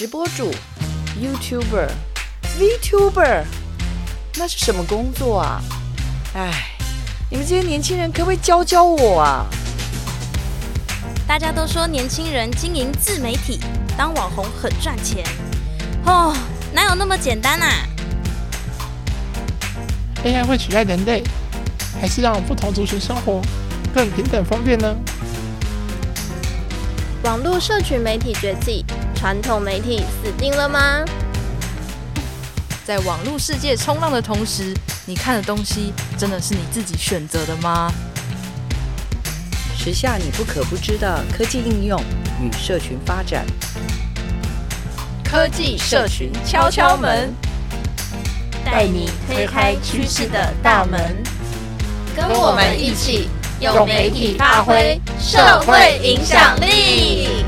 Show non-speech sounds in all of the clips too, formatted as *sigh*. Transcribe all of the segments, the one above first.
直播主、YouTuber、VTuber，那是什么工作啊？哎，你们这些年轻人可不可以教教我啊？大家都说年轻人经营自媒体、当网红很赚钱，哦，哪有那么简单啊？AI 会取代人类，还是让不同族群生活更平等方便呢？网络社群媒体崛起，传统媒体死定了吗？在网络世界冲浪的同时，你看的东西真的是你自己选择的吗？时下你不可不知的科技应用与社群发展，科技社群敲敲门，带你推开趋势的大门，跟我们一起用媒体发挥社会影响力。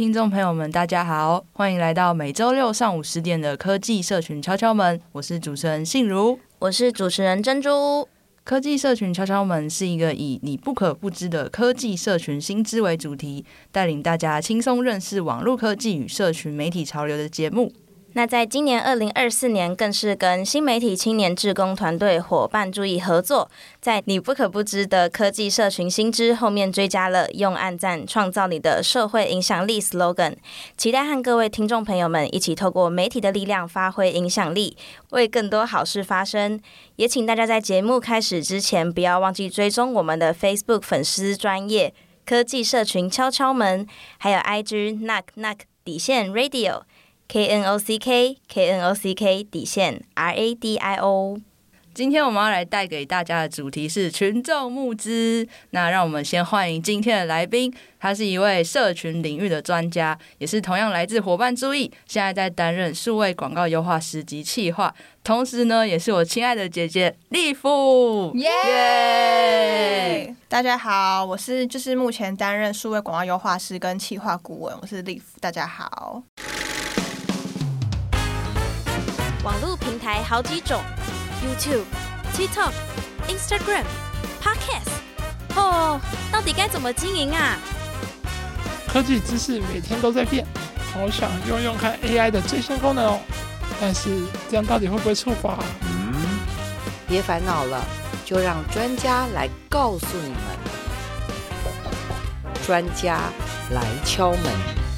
听众朋友们，大家好，欢迎来到每周六上午十点的科技社群敲敲门。我是主持人信如，我是主持人珍珠。科技社群敲敲门是一个以你不可不知的科技社群新知为主题，带领大家轻松认识网络科技与社群媒体潮流的节目。那在今年二零二四年，更是跟新媒体青年志工团队伙伴注意合作，在你不可不知的科技社群新知后面追加了“用按赞创造你的社会影响力 ”slogan，期待和各位听众朋友们一起透过媒体的力量发挥影响力，为更多好事发声。也请大家在节目开始之前，不要忘记追踪我们的 Facebook 粉丝专业科技社群敲敲门，还有 IG knock knock 底线 Radio。K N O C K K N O C K 底线 R A D I O。今天我们要来带给大家的主题是群众募资。那让我们先欢迎今天的来宾，他是一位社群领域的专家，也是同样来自伙伴注意，现在在担任数位广告优化师及企划，同时呢，也是我亲爱的姐姐丽芙。耶、yeah! 大家好，我是就是目前担任数位广告优化师跟企划顾问，我是丽芙。大家好。网络平台好几种，YouTube、TikTok、Instagram、Podcast，哦，到底该怎么经营啊？科技知识每天都在变，好想用用看 AI 的最新功能哦。但是这样到底会不会触发？嗯，别烦恼了，就让专家来告诉你们。专家来敲门。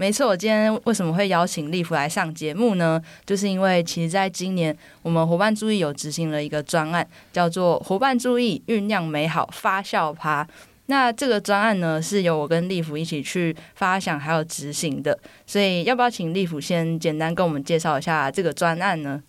没错，我今天为什么会邀请利福来上节目呢？就是因为其实在今年，我们伙伴注意有执行了一个专案，叫做“伙伴注意酝酿美好发酵趴”。那这个专案呢，是由我跟利福一起去发想还有执行的。所以，要不要请利福先简单跟我们介绍一下这个专案呢？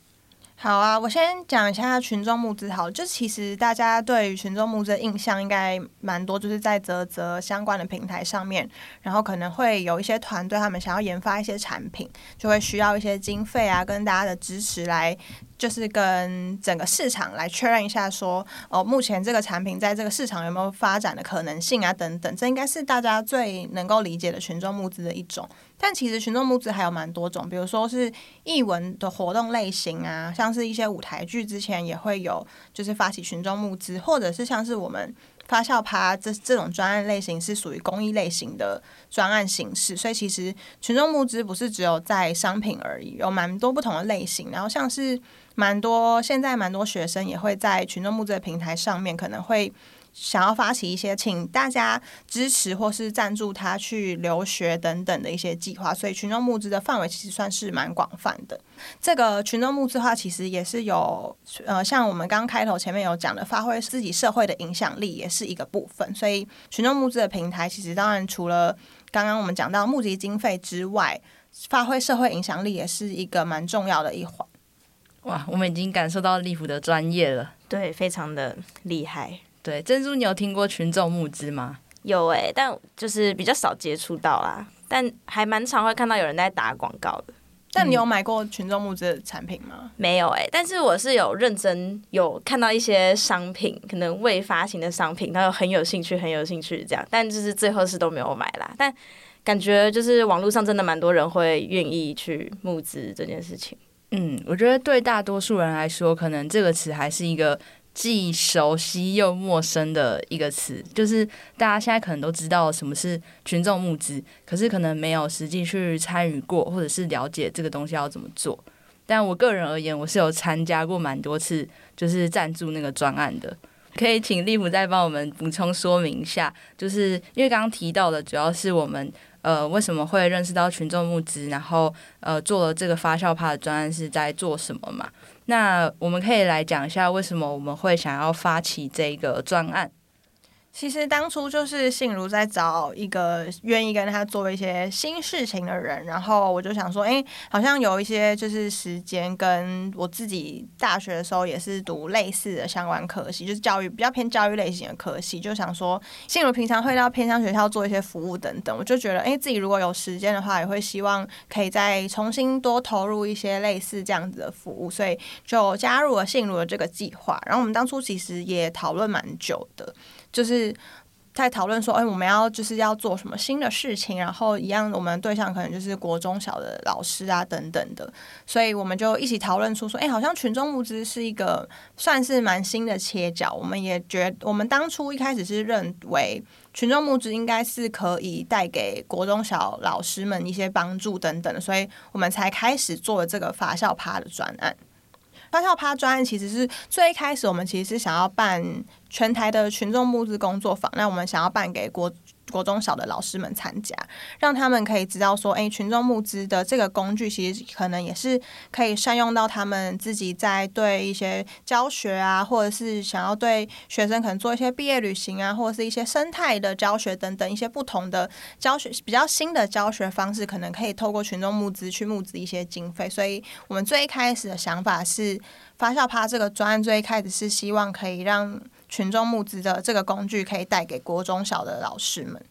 好啊，我先讲一下群众募资。好，就其实大家对于群众募资的印象应该蛮多，就是在泽泽相关的平台上面，然后可能会有一些团队他们想要研发一些产品，就会需要一些经费啊，跟大家的支持来。就是跟整个市场来确认一下，说哦，目前这个产品在这个市场有没有发展的可能性啊？等等，这应该是大家最能够理解的群众募资的一种。但其实群众募资还有蛮多种，比如说是艺文的活动类型啊，像是一些舞台剧之前也会有，就是发起群众募资，或者是像是我们。发酵趴这这种专案类型是属于公益类型的专案形式，所以其实群众募资不是只有在商品而已，有蛮多不同的类型。然后像是蛮多现在蛮多学生也会在群众募资的平台上面可能会。想要发起一些，请大家支持或是赞助他去留学等等的一些计划，所以群众募资的范围其实算是蛮广泛的。这个群众募资的话，其实也是有呃，像我们刚开头前面有讲的，发挥自己社会的影响力，也是一个部分。所以群众募资的平台，其实当然除了刚刚我们讲到募集经费之外，发挥社会影响力也是一个蛮重要的一环。哇，我们已经感受到利福的专业了，对，非常的厉害。对，珍珠，你有听过群众募资吗？有哎、欸，但就是比较少接触到啦，但还蛮常会看到有人在打广告的。但你有买过群众募资的产品吗？嗯、没有哎、欸，但是我是有认真有看到一些商品，可能未发行的商品，然后很有兴趣，很有兴趣这样，但就是最后是都没有买啦。但感觉就是网络上真的蛮多人会愿意去募资这件事情。嗯，我觉得对大多数人来说，可能这个词还是一个既熟悉又陌生的一个词。就是大家现在可能都知道什么是群众募资，可是可能没有实际去参与过，或者是了解这个东西要怎么做。但我个人而言，我是有参加过蛮多次，就是赞助那个专案的。可以请立甫再帮我们补充说明一下，就是因为刚刚提到的，主要是我们呃为什么会认识到群众募资，然后呃做了这个发酵趴的专案是在做什么嘛？那我们可以来讲一下为什么我们会想要发起这个专案。其实当初就是信如在找一个愿意跟他做一些新事情的人，然后我就想说，哎，好像有一些就是时间跟我自己大学的时候也是读类似的相关科系，就是教育比较偏教育类型的科系，就想说信如平常会到偏向学校做一些服务等等，我就觉得，哎，自己如果有时间的话，也会希望可以再重新多投入一些类似这样子的服务，所以就加入了信如的这个计划。然后我们当初其实也讨论蛮久的。就是在讨论说，哎，我们要就是要做什么新的事情，然后一样，我们对象可能就是国中小的老师啊等等的，所以我们就一起讨论出说，哎，好像群众募资是一个算是蛮新的切角。我们也觉，我们当初一开始是认为群众募资应该是可以带给国中小老师们一些帮助等等，所以我们才开始做了这个发酵趴的专案。发酵趴专案其实是最开始，我们其实是想要办全台的群众募资工作坊，那我们想要办给国国中小的老师们参加，让他们可以知道说，诶，群众募资的这个工具其实可能也是可以善用到他们自己在对一些教学啊，或者是想要对学生可能做一些毕业旅行啊，或者是一些生态的教学等等一些不同的教学比较新的教学方式，可能可以透过群众募资去募资一些经费。所以我们最一开始的想法是，发酵趴这个专案最一开始是希望可以让。群众募资的这个工具可以带给国中小的老师们。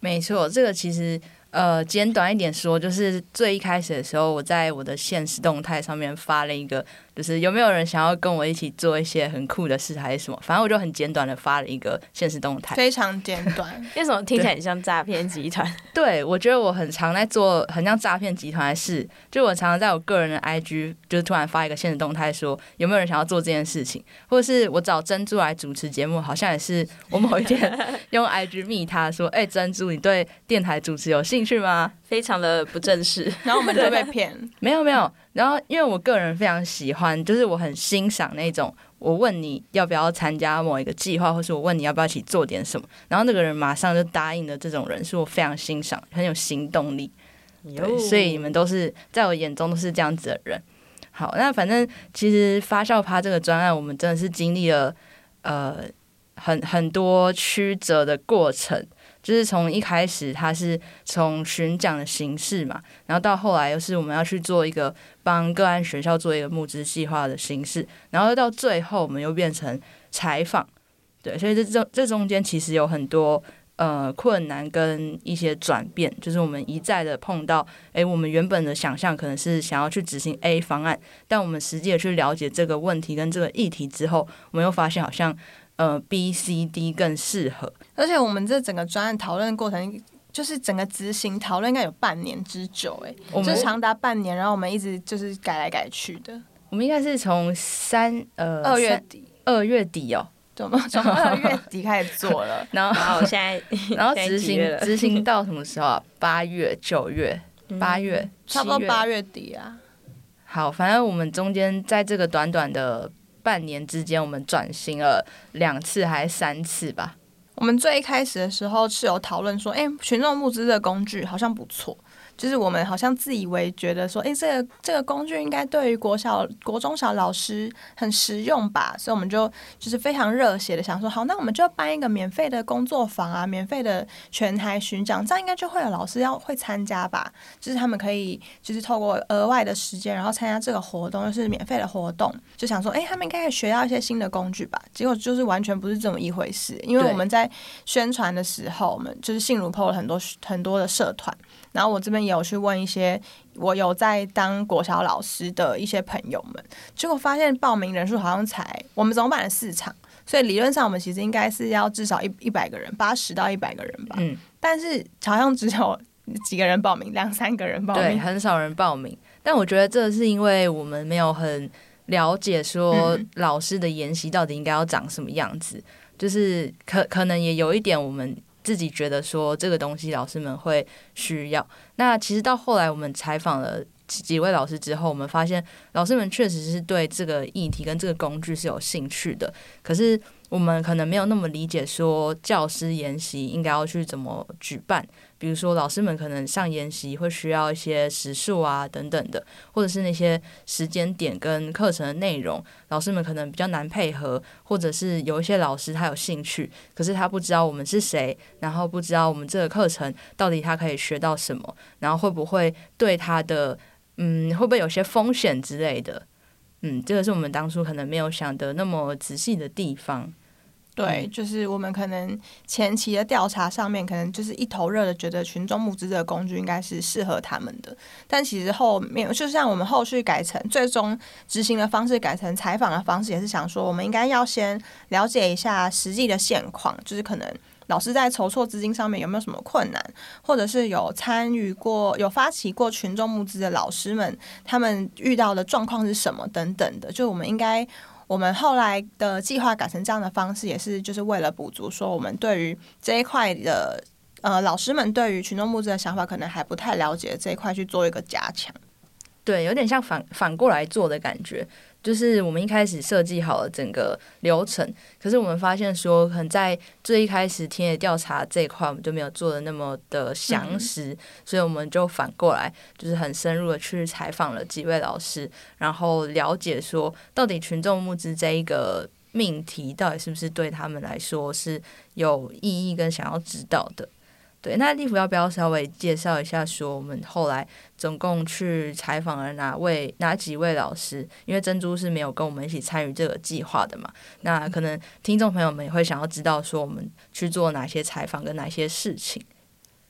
没错，这个其实呃简短一点说，就是最一开始的时候，我在我的现实动态上面发了一个。就是有没有人想要跟我一起做一些很酷的事，还是什么？反正我就很简短的发了一个现实动态，非常简短。*laughs* 为什么听起来很像诈骗集团？*laughs* 对，我觉得我很常在做很像诈骗集团的事。就我常常在我个人的 IG，就是突然发一个现实动态，说有没有人想要做这件事情，或者是我找珍珠来主持节目，好像也是我某一天 *laughs* 用 IG 密他说：“哎、欸，珍珠，你对电台主持有兴趣吗？”非常的不正式，*laughs* 然后我们就被骗。没有没有。然后，因为我个人非常喜欢，就是我很欣赏那种，我问你要不要参加某一个计划，或是我问你要不要一起做点什么，然后那个人马上就答应的这种人，是我非常欣赏，很有行动力。对，所以你们都是在我眼中都是这样子的人。好，那反正其实发酵趴这个专案，我们真的是经历了呃很很多曲折的过程。就是从一开始，它是从巡讲的形式嘛，然后到后来又是我们要去做一个帮个案学校做一个募资计划的形式，然后到最后我们又变成采访，对，所以这这这中间其实有很多呃困难跟一些转变，就是我们一再的碰到，诶，我们原本的想象可能是想要去执行 A 方案，但我们实际的去了解这个问题跟这个议题之后，我们又发现好像。呃，B、C、D 更适合。而且我们这整个专案讨论过程，就是整个执行讨论应该有半年之久，哎，就长达半年，然后我们一直就是改来改去的。我们应该是从三呃二月底，二月底哦，怎么从二月底开始做了？*laughs* 然后，然后现在，*laughs* 然后执行执行到什么时候啊？八月、九月、八月，嗯、差不多八月底啊。好，反正我们中间在这个短短的。半年之间，我们转型了两次还是三次吧？我们最一开始的时候是有讨论说，哎，群众募资的工具好像不错。就是我们好像自以为觉得说，诶，这个这个工具应该对于国小、国中小老师很实用吧，所以我们就就是非常热血的想说，好，那我们就办一个免费的工作坊啊，免费的全台巡讲，这样应该就会有老师要会参加吧，就是他们可以就是透过额外的时间，然后参加这个活动，就是免费的活动，就想说，诶，他们应该也学到一些新的工具吧，结果就是完全不是这么一回事，因为我们在宣传的时候，我们就是信如 PO 了很多很多的社团。然后我这边也有去问一些我有在当国小老师的一些朋友们，结果发现报名人数好像才我们总办了四场，所以理论上我们其实应该是要至少一一百个人，八十到一百个人吧。嗯，但是好像只有几个人报名，两三个人报名，对，很少人报名。但我觉得这是因为我们没有很了解说老师的研习到底应该要长什么样子，嗯、就是可可能也有一点我们自己觉得说这个东西老师们会需要。那其实到后来我们采访了几位老师之后，我们发现老师们确实是对这个议题跟这个工具是有兴趣的，可是我们可能没有那么理解说教师研习应该要去怎么举办。比如说，老师们可能上研习会需要一些时数啊等等的，或者是那些时间点跟课程的内容，老师们可能比较难配合，或者是有一些老师他有兴趣，可是他不知道我们是谁，然后不知道我们这个课程到底他可以学到什么，然后会不会对他的嗯会不会有些风险之类的，嗯，这个是我们当初可能没有想的那么仔细的地方。对，就是我们可能前期的调查上面，可能就是一头热的觉得群众募资这个工具应该是适合他们的，但其实后面就像我们后续改成最终执行的方式改成采访的方式，也是想说我们应该要先了解一下实际的现况，就是可能老师在筹措资金上面有没有什么困难，或者是有参与过、有发起过群众募资的老师们，他们遇到的状况是什么等等的，就我们应该。我们后来的计划改成这样的方式，也是就是为了补足，说我们对于这一块的呃老师们对于群众募资的想法可能还不太了解，这一块去做一个加强。对，有点像反反过来做的感觉。就是我们一开始设计好了整个流程，可是我们发现说，可能在最一开始田野调查这一块，我们就没有做的那么的详实，嗯、所以我们就反过来，就是很深入的去采访了几位老师，然后了解说，到底群众募资这一个命题，到底是不是对他们来说是有意义跟想要知道的。对，那立夫要不要稍微介绍一下，说我们后来总共去采访了哪位、哪几位老师？因为珍珠是没有跟我们一起参与这个计划的嘛。那可能听众朋友们也会想要知道，说我们去做哪些采访跟哪些事情。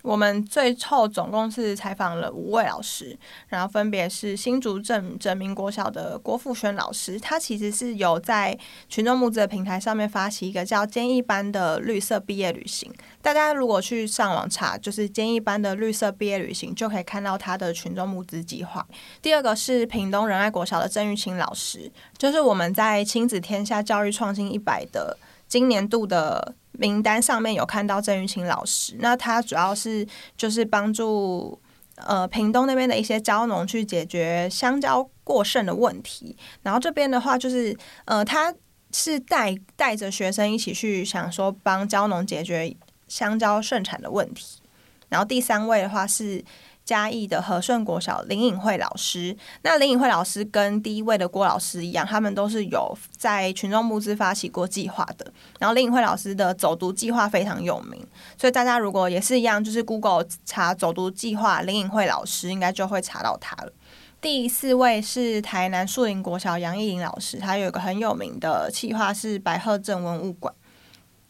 我们最后总共是采访了五位老师，然后分别是新竹镇镇民国小的郭富轩老师，他其实是有在群众募资的平台上面发起一个叫“坚毅班”的绿色毕业旅行。大家如果去上网查，就是“坚毅班”的绿色毕业旅行，就可以看到他的群众募资计划。第二个是屏东仁爱国小的郑玉清老师，就是我们在亲子天下教育创新一百的今年度的。名单上面有看到郑玉清老师，那他主要是就是帮助呃屏东那边的一些蕉农去解决香蕉过剩的问题，然后这边的话就是呃他是带带着学生一起去想说帮蕉农解决香蕉盛产的问题，然后第三位的话是。嘉义的和顺国小林颖慧老师，那林颖慧老师跟第一位的郭老师一样，他们都是有在群众募资发起过计划的。然后林颖慧老师的走读计划非常有名，所以大家如果也是一样，就是 Google 查走读计划林颖慧老师，应该就会查到他了。第四位是台南树林国小杨艺玲老师，他有一个很有名的计划是白鹤镇文物馆。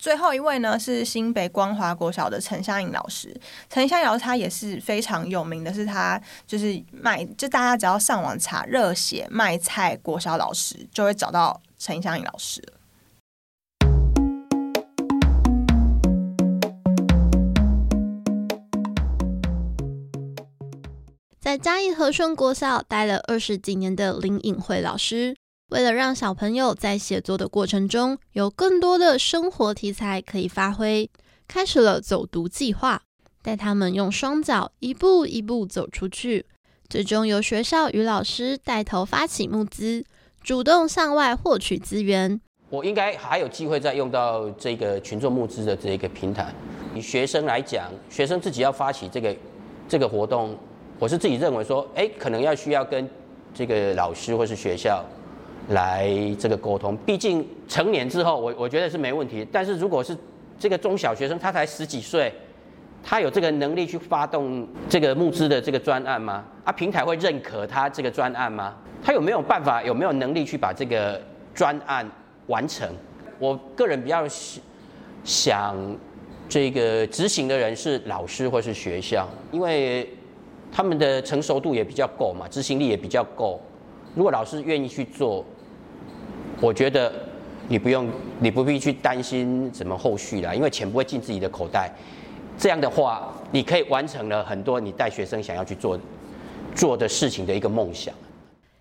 最后一位呢是新北光华国小的陈香颖老师，陈香颖老师他也是非常有名的，是他就是卖，就大家只要上网查热血卖菜国小老师，就会找到陈香颖老师。在嘉义和顺国小待了二十几年的林颖慧老师。为了让小朋友在写作的过程中有更多的生活题材可以发挥，开始了走读计划，带他们用双脚一步一步走出去。最终由学校与老师带头发起募资，主动向外获取资源。我应该还有机会再用到这个群众募资的这个平台。以学生来讲，学生自己要发起这个这个活动，我是自己认为说，哎，可能要需要跟这个老师或是学校。来这个沟通，毕竟成年之后，我我觉得是没问题。但是如果是这个中小学生，他才十几岁，他有这个能力去发动这个募资的这个专案吗？啊，平台会认可他这个专案吗？他有没有办法，有没有能力去把这个专案完成？我个人比较想，这个执行的人是老师或是学校，因为他们的成熟度也比较够嘛，执行力也比较够。如果老师愿意去做，我觉得你不用，你不必去担心什么后续啦，因为钱不会进自己的口袋。这样的话，你可以完成了很多你带学生想要去做做的事情的一个梦想。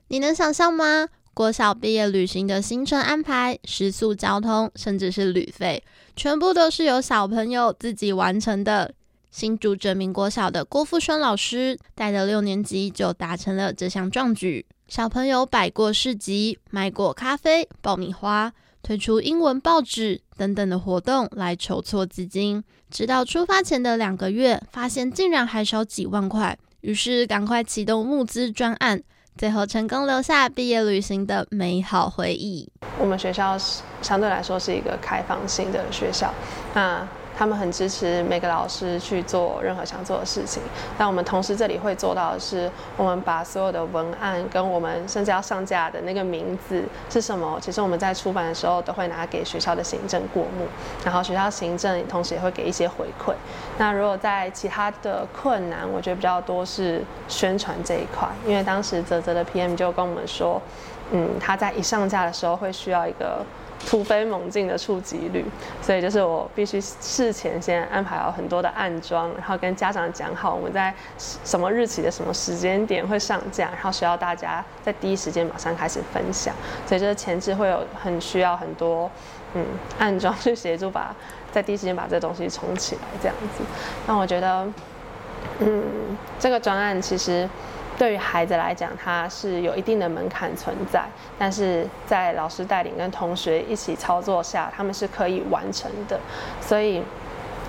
你能想象吗？国小毕业旅行的行程安排、食宿、交通，甚至是旅费，全部都是由小朋友自己完成的。新竹哲明国小的郭富轩老师带着六年级就达成了这项壮举。小朋友摆过市集、卖过咖啡、爆米花，推出英文报纸等等的活动来筹措资金。直到出发前的两个月，发现竟然还少几万块，于是赶快启动募资专案。最后成功留下毕业旅行的美好回忆。我们学校是相对来说是一个开放性的学校，那。他们很支持每个老师去做任何想做的事情，但我们同时这里会做到的是，我们把所有的文案跟我们甚至要上架的那个名字是什么，其实我们在出版的时候都会拿给学校的行政过目，然后学校行政同时也会给一些回馈。那如果在其他的困难，我觉得比较多是宣传这一块，因为当时泽泽的 PM 就跟我们说，嗯，他在一上架的时候会需要一个。突飞猛进的触及率，所以就是我必须事前先安排好很多的暗装，然后跟家长讲好我们在什么日期的什么时间点会上架，然后需要大家在第一时间马上开始分享，所以就是前置会有很需要很多嗯暗装去协助把在第一时间把这东西冲起来这样子。那我觉得嗯这个专案其实。对于孩子来讲，它是有一定的门槛存在，但是在老师带领跟同学一起操作下，他们是可以完成的，所以。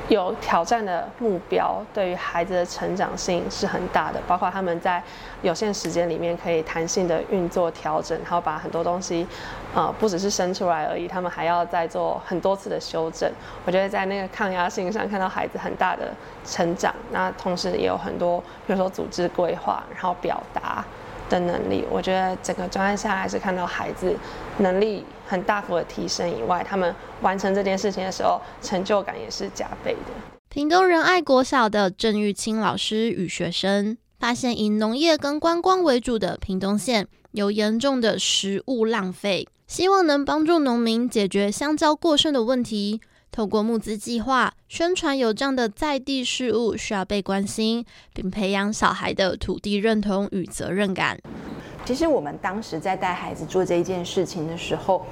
有挑战的目标，对于孩子的成长性是很大的。包括他们在有限时间里面可以弹性的运作调整，然后把很多东西，呃，不只是生出来而已，他们还要再做很多次的修正。我觉得在那个抗压性上看到孩子很大的成长，那同时也有很多，比如说组织规划，然后表达。的能力，我觉得整个专案下来是看到孩子能力很大幅的提升以外，他们完成这件事情的时候，成就感也是加倍的。屏东仁爱国小的郑玉清老师与学生发现，以农业跟观光为主的屏东县有严重的食物浪费，希望能帮助农民解决香蕉过剩的问题。透过募资计划宣传有这样的在地事物需要被关心，并培养小孩的土地认同与责任感。其实我们当时在带孩子做这一件事情的时候，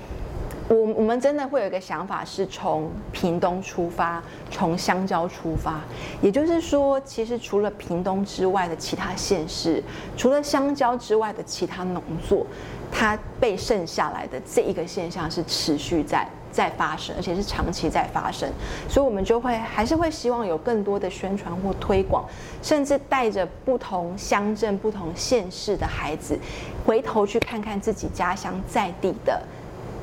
我我们真的会有一个想法，是从屏东出发，从香蕉出发。也就是说，其实除了屏东之外的其他县市，除了香蕉之外的其他农作，它被剩下来的这一个现象是持续在。在发生，而且是长期在发生，所以我们就会还是会希望有更多的宣传或推广，甚至带着不同乡镇、不同县市的孩子，回头去看看自己家乡在地的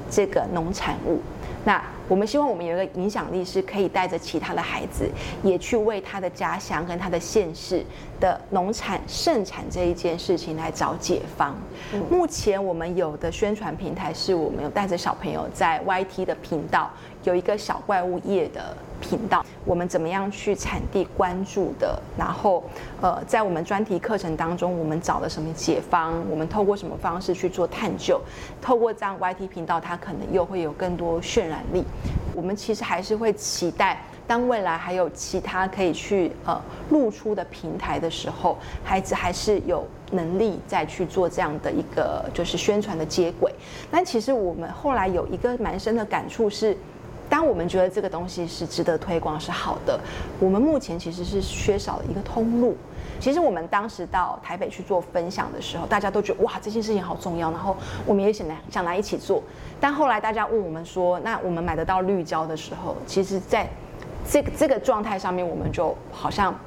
这个农产物。那我们希望我们有一个影响力，是可以带着其他的孩子，也去为他的家乡跟他的县市的农产盛产这一件事情来找解方。目前我们有的宣传平台是我们有带着小朋友在 YT 的频道。有一个小怪物业的频道，我们怎么样去产地关注的？然后，呃，在我们专题课程当中，我们找了什么解方？我们透过什么方式去做探究？透过这样 YT 频道，它可能又会有更多渲染力。我们其实还是会期待，当未来还有其他可以去呃露出的平台的时候，孩子还是有能力再去做这样的一个就是宣传的接轨。但其实我们后来有一个蛮深的感触是。当我们觉得这个东西是值得推广、是好的，我们目前其实是缺少了一个通路。其实我们当时到台北去做分享的时候，大家都觉得哇，这件事情好重要，然后我们也想来想来一起做。但后来大家问我们说，那我们买得到绿胶的时候，其实在这个这个状态上面，我们就好像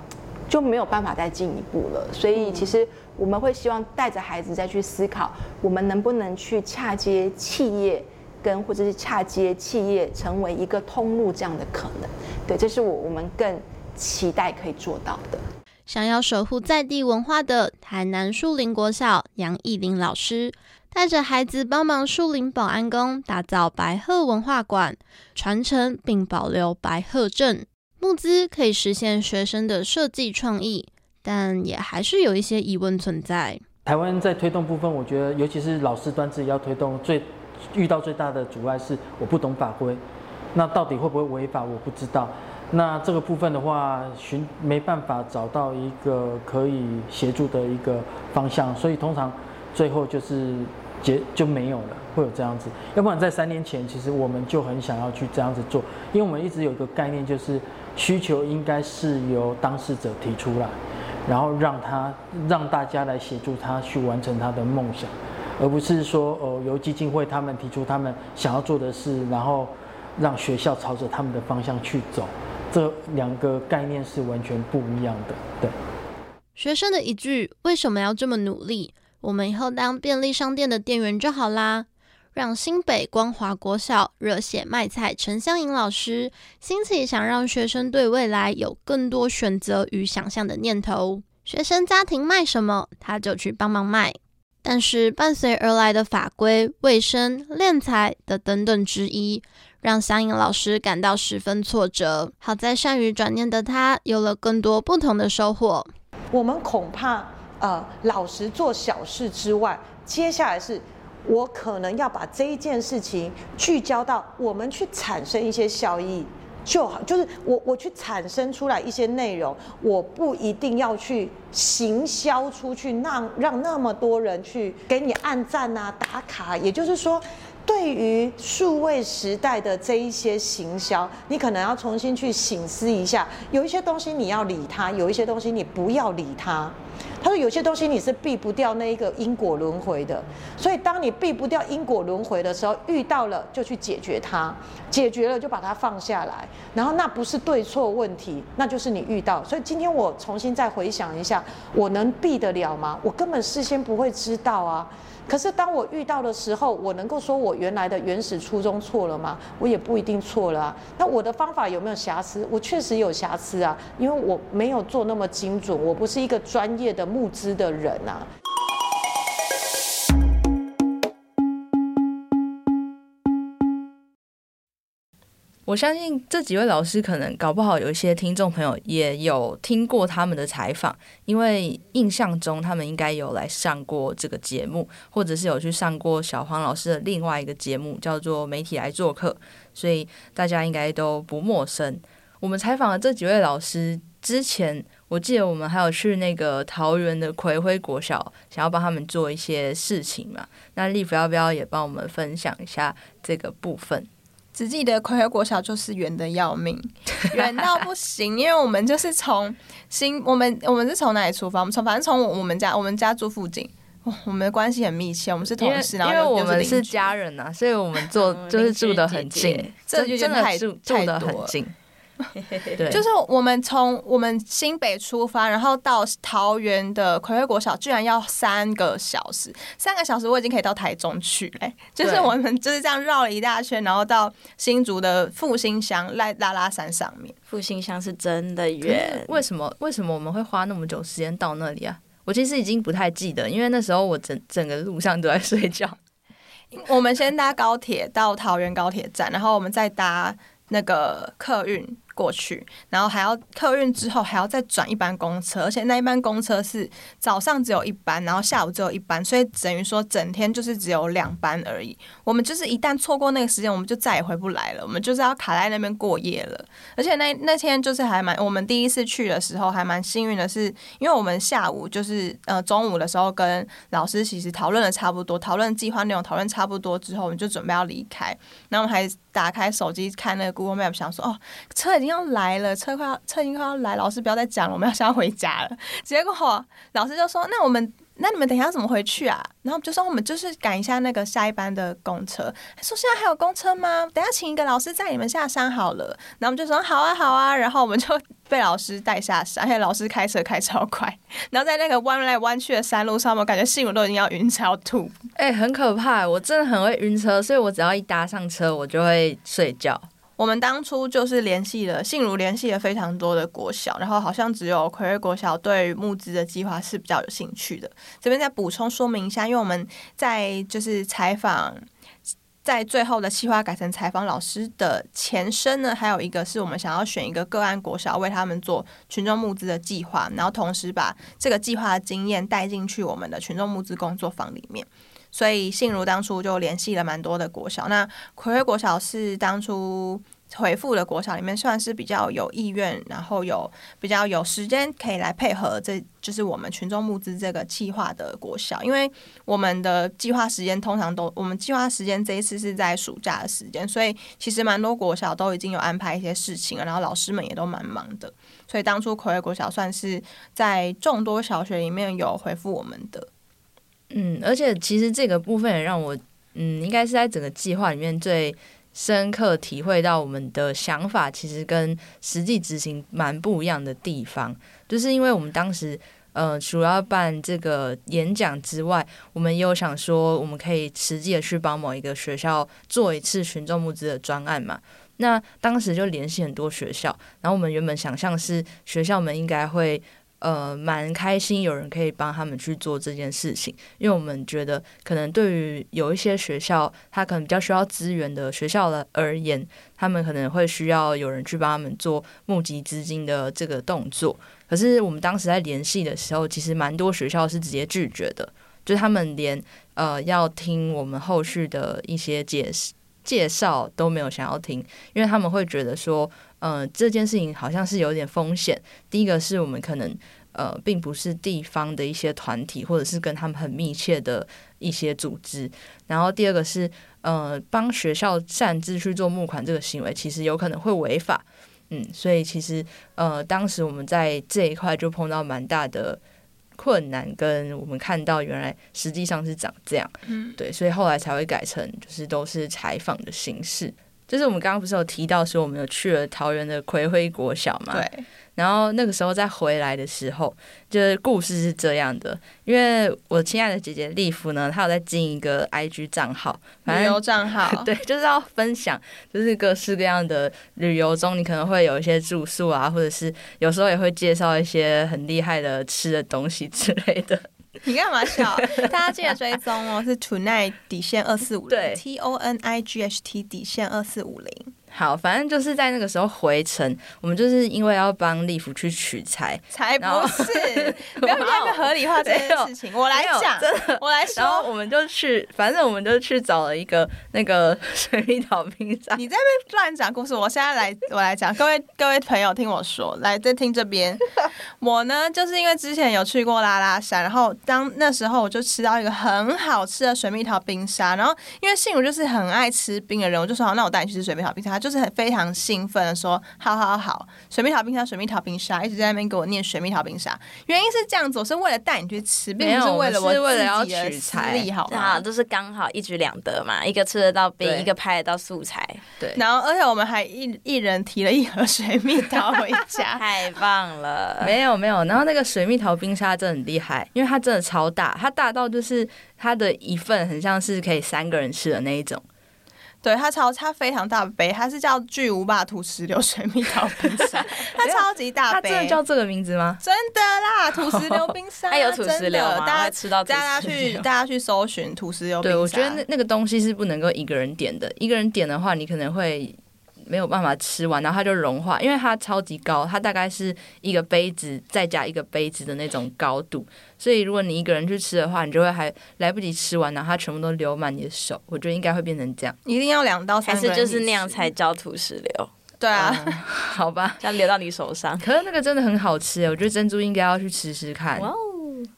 就没有办法再进一步了。所以其实我们会希望带着孩子再去思考，我们能不能去洽接企业。跟或者是洽接企业成为一个通路这样的可能，对，这是我我们更期待可以做到的。想要守护在地文化的台南树林国小杨艺林老师，带着孩子帮忙树林保安宫打造白鹤文化馆，传承并保留白鹤镇。募资可以实现学生的设计创意，但也还是有一些疑问存在。台湾在推动部分，我觉得尤其是老师端自己要推动最。遇到最大的阻碍是我不懂法规，那到底会不会违法我不知道。那这个部分的话，寻没办法找到一个可以协助的一个方向，所以通常最后就是结就没有了，会有这样子。要不然在三年前，其实我们就很想要去这样子做，因为我们一直有一个概念，就是需求应该是由当事者提出来，然后让他让大家来协助他去完成他的梦想，而不是说哦由基金会他们提出他们想要做的事，然后让学校朝着他们的方向去走。这两个概念是完全不一样的。对，学生的一句“为什么要这么努力？我们以后当便利商店的店员就好啦”，让新北光华国小热血卖菜陈香莹老师兴起想让学生对未来有更多选择与想象的念头。学生家庭卖什么，他就去帮忙卖。但是伴随而来的法规、卫生、敛财的等等之一。让香莹老师感到十分挫折。好在善于转念的他，有了更多不同的收获。我们恐怕，呃，老实做小事之外，接下来是，我可能要把这一件事情聚焦到我们去产生一些效益就好，就是我我去产生出来一些内容，我不一定要去行销出去，让让那么多人去给你按赞啊、打卡，也就是说。对于数位时代的这一些行销，你可能要重新去省思一下。有一些东西你要理它，有一些东西你不要理它。他说有些东西你是避不掉那一个因果轮回的，所以当你避不掉因果轮回的时候，遇到了就去解决它，解决了就把它放下来。然后那不是对错问题，那就是你遇到。所以今天我重新再回想一下，我能避得了吗？我根本事先不会知道啊。可是当我遇到的时候，我能够说我原来的原始初衷错了吗？我也不一定错了啊。那我的方法有没有瑕疵？我确实有瑕疵啊，因为我没有做那么精准，我不是一个专业的募资的人啊。我相信这几位老师可能搞不好有一些听众朋友也有听过他们的采访，因为印象中他们应该有来上过这个节目，或者是有去上过小黄老师的另外一个节目，叫做《媒体来做客》，所以大家应该都不陌生。我们采访的这几位老师之前，我记得我们还有去那个桃园的葵辉国小，想要帮他们做一些事情嘛。那立夫要不要也帮我们分享一下这个部分？只记得葵葵国小就是远的要命，*laughs* 远到不行，因为我们就是从新，我们我们是从哪里出发？我们从反正从我们家，我们家住附近，我们的关系很密切，我们是同事，然后因为我们是家人呐、啊，所以我们坐就是住的很近，嗯、姐姐真的太住住得很近。对，*laughs* 就是我们从我们新北出发，然后到桃园的葵辉国小，居然要三个小时。三个小时我已经可以到台中去嘞，*laughs* 就是我们就是这样绕了一大圈，然后到新竹的复兴乡赖拉拉山上面。复兴乡是真的远，为什么？为什么我们会花那么久时间到那里啊？我其实已经不太记得，因为那时候我整整个路上都在睡觉。我们先搭高铁到桃园高铁站，然后我们再搭那个客运。过去，然后还要客运之后还要再转一班公车，而且那一班公车是早上只有一班，然后下午只有一班，所以等于说整天就是只有两班而已。我们就是一旦错过那个时间，我们就再也回不来了，我们就是要卡在那边过夜了。而且那那天就是还蛮，我们第一次去的时候还蛮幸运的是，因为我们下午就是呃中午的时候跟老师其实讨论的差不多，讨论计划内容讨论差不多之后，我们就准备要离开，然后我们还打开手机看那个 Google Map，想说哦车。已经要来了，车快要车已经快要来，老师不要再讲了，我们要先要回家了。*laughs* 结果老师就说：“那我们，那你们等一下怎么回去啊？”然后就说：“我们就是赶一下那个下一班的公车。”说：“现在还有公车吗？等下请一个老师载你们下山好了。”然后我们就说：“好啊，好啊。”然后我们就被老师带下山，而且老师开车开超快。然后在那个弯来弯去的山路上，我感觉心我都已经要晕车吐。哎、很可怕！我真的很会晕车，所以我只要一搭上车，我就会睡觉。我们当初就是联系了，信如联系了非常多的国小，然后好像只有葵瑞国小对募资的计划是比较有兴趣的。这边再补充说明一下，因为我们在就是采访，在最后的计划改成采访老师的前身呢，还有一个是我们想要选一个个案国小为他们做群众募资的计划，然后同时把这个计划的经验带进去我们的群众募资工作坊里面。所以信如当初就联系了蛮多的国小，那葵瑞国小是当初回复的国小里面，算是比较有意愿，然后有比较有时间可以来配合，这就是我们群众募资这个计划的国小。因为我们的计划时间通常都，我们计划时间这一次是在暑假的时间，所以其实蛮多国小都已经有安排一些事情了，然后老师们也都蛮忙的。所以当初暌违国小算是在众多小学里面有回复我们的。嗯，而且其实这个部分也让我，嗯，应该是在整个计划里面最深刻体会到我们的想法，其实跟实际执行蛮不一样的地方。就是因为我们当时，呃，除了办这个演讲之外，我们也有想说，我们可以实际的去帮某一个学校做一次群众募资的专案嘛。那当时就联系很多学校，然后我们原本想象是学校们应该会。呃，蛮开心有人可以帮他们去做这件事情，因为我们觉得可能对于有一些学校，他可能比较需要资源的学校的而言，他们可能会需要有人去帮他们做募集资金的这个动作。可是我们当时在联系的时候，其实蛮多学校是直接拒绝的，就是他们连呃要听我们后续的一些解释介绍都没有想要听，因为他们会觉得说。呃，这件事情好像是有点风险。第一个是我们可能呃，并不是地方的一些团体，或者是跟他们很密切的一些组织。然后第二个是呃，帮学校擅自去做募款这个行为，其实有可能会违法。嗯，所以其实呃，当时我们在这一块就碰到蛮大的困难，跟我们看到原来实际上是长这样。嗯，对，所以后来才会改成就是都是采访的形式。就是我们刚刚不是有提到说，我们有去了桃园的葵辉国小嘛？对。然后那个时候再回来的时候，就是故事是这样的。因为我亲爱的姐姐丽芙呢，她有在经营一个 IG 账号，旅游账号。*laughs* 对，就是要分享，就是各式各样的旅游中，你可能会有一些住宿啊，或者是有时候也会介绍一些很厉害的吃的东西之类的。*laughs* 你干嘛笑？大家记得追踪哦，是 tonight 底线二四五零，T O N I G H T 底线二四五零。好，反正就是在那个时候回程，我们就是因为要帮丽芙去取材，才不是，*laughs* 不要在那边合理化这件事情。我来讲，真的，我来说，然后我们就去，反正我们就去找了一个那个 *laughs* 水蜜桃冰沙。你在那边乱讲故事，我现在来，我来讲。各位各位朋友，听我说，来再听这边。*laughs* 我呢，就是因为之前有去过拉拉山，然后当那时候我就吃到一个很好吃的水蜜桃冰沙，然后因为信如就是很爱吃冰的人，我就说好，那我带你去吃水蜜桃冰沙。就是很非常兴奋的说，好好好，水蜜桃冰沙，水蜜桃冰沙，一直在那边给我念水蜜桃冰沙。原因是这样子，我是为了带你去吃，并不是为了我是为了要取材，好吗？就是刚好一举两得嘛，一个吃得到冰，一个拍得到素材。对，然后而且我们还一一人提了一盒水蜜桃回家，*laughs* 太棒了。没有没有，然后那个水蜜桃冰沙真的很厉害，因为它真的超大，它大到就是它的一份很像是可以三个人吃的那一种。对，它超它非常大杯，它是叫巨无霸土石流水蜜桃冰沙，*laughs* 它超级大杯。它真的叫这个名字吗？真的啦，土石流冰沙，*laughs* 它有土石榴吗？大家吃到大家去大家去搜寻土石流冰沙。对，我觉得那那个东西是不能够一个人点的，一个人点的话，你可能会。没有办法吃完，然后它就融化，因为它超级高，它大概是一个杯子再加一个杯子的那种高度，所以如果你一个人去吃的话，你就会还来不及吃完，然后它全部都流满你的手。我觉得应该会变成这样，一定要两到三还是就是那样才叫土石流？对啊，嗯、好吧，这样流到你手上。可是那个真的很好吃，我觉得珍珠应该要去吃吃看。哇